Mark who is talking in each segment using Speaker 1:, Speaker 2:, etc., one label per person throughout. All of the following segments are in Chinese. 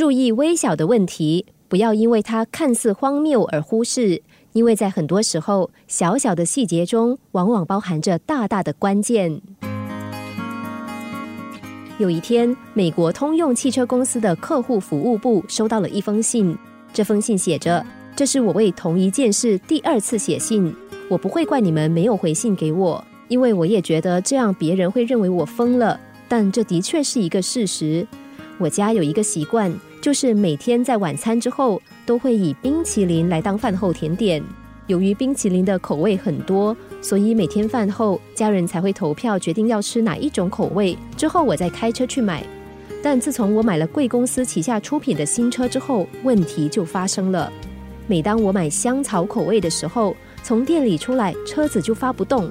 Speaker 1: 注意微小的问题，不要因为它看似荒谬而忽视，因为在很多时候，小小的细节中往往包含着大大的关键。有一天，美国通用汽车公司的客户服务部收到了一封信，这封信写着：“这是我为同一件事第二次写信，我不会怪你们没有回信给我，因为我也觉得这样别人会认为我疯了。但这的确是一个事实。我家有一个习惯，就是每天在晚餐之后都会以冰淇淋来当饭后甜点。”由于冰淇淋的口味很多，所以每天饭后家人才会投票决定要吃哪一种口味。之后我再开车去买。但自从我买了贵公司旗下出品的新车之后，问题就发生了。每当我买香草口味的时候，从店里出来车子就发不动；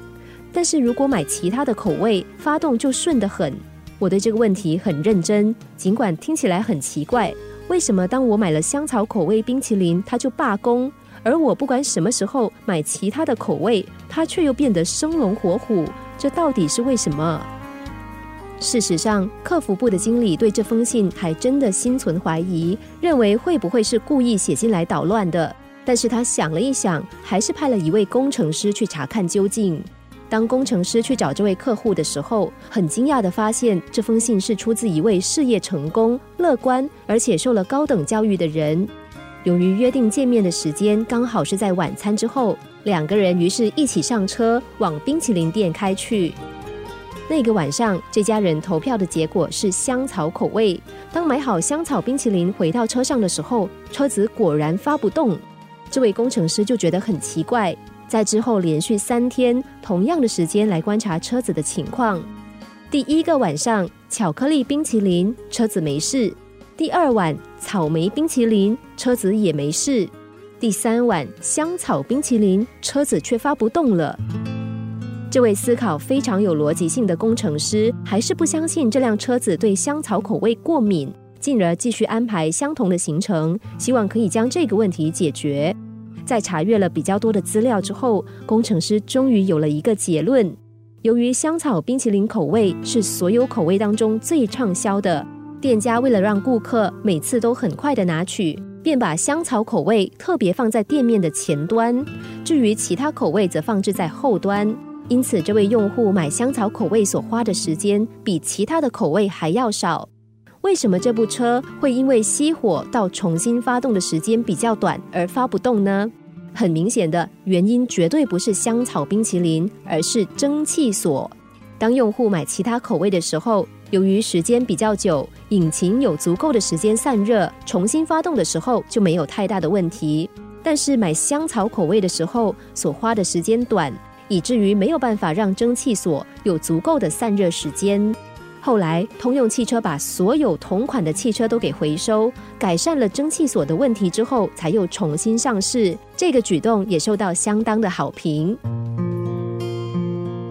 Speaker 1: 但是如果买其他的口味，发动就顺得很。我对这个问题很认真，尽管听起来很奇怪，为什么当我买了香草口味冰淇淋，它就罢工？而我不管什么时候买其他的口味，它却又变得生龙活虎，这到底是为什么？事实上，客服部的经理对这封信还真的心存怀疑，认为会不会是故意写进来捣乱的。但是他想了一想，还是派了一位工程师去查看究竟。当工程师去找这位客户的时候，很惊讶的发现，这封信是出自一位事业成功、乐观，而且受了高等教育的人。由于约定见面的时间刚好是在晚餐之后，两个人于是一起上车往冰淇淋店开去。那个晚上，这家人投票的结果是香草口味。当买好香草冰淇淋回到车上的时候，车子果然发不动。这位工程师就觉得很奇怪，在之后连续三天同样的时间来观察车子的情况。第一个晚上，巧克力冰淇淋车子没事。第二晚草莓冰淇淋，车子也没事；第三晚香草冰淇淋，车子却发不动了。这位思考非常有逻辑性的工程师，还是不相信这辆车子对香草口味过敏，进而继续安排相同的行程，希望可以将这个问题解决。在查阅了比较多的资料之后，工程师终于有了一个结论：由于香草冰淇淋口味是所有口味当中最畅销的。店家为了让顾客每次都很快的拿取，便把香草口味特别放在店面的前端，至于其他口味则放置在后端。因此，这位用户买香草口味所花的时间比其他的口味还要少。为什么这部车会因为熄火到重新发动的时间比较短而发不动呢？很明显的原因绝对不是香草冰淇淋，而是蒸汽锁。当用户买其他口味的时候，由于时间比较久，引擎有足够的时间散热，重新发动的时候就没有太大的问题。但是买香草口味的时候，所花的时间短，以至于没有办法让蒸汽锁有足够的散热时间。后来，通用汽车把所有同款的汽车都给回收，改善了蒸汽锁的问题之后，才又重新上市。这个举动也受到相当的好评。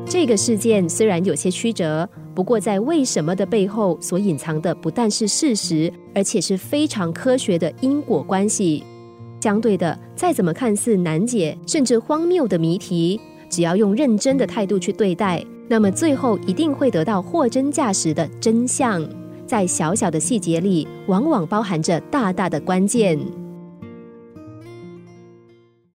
Speaker 1: 这个事件虽然有些曲折，不过在为什么的背后所隐藏的不但是事实，而且是非常科学的因果关系。相对的，再怎么看似难解甚至荒谬的谜题，只要用认真的态度去对待，那么最后一定会得到货真价实的真相。在小小的细节里，往往包含着大大的关键。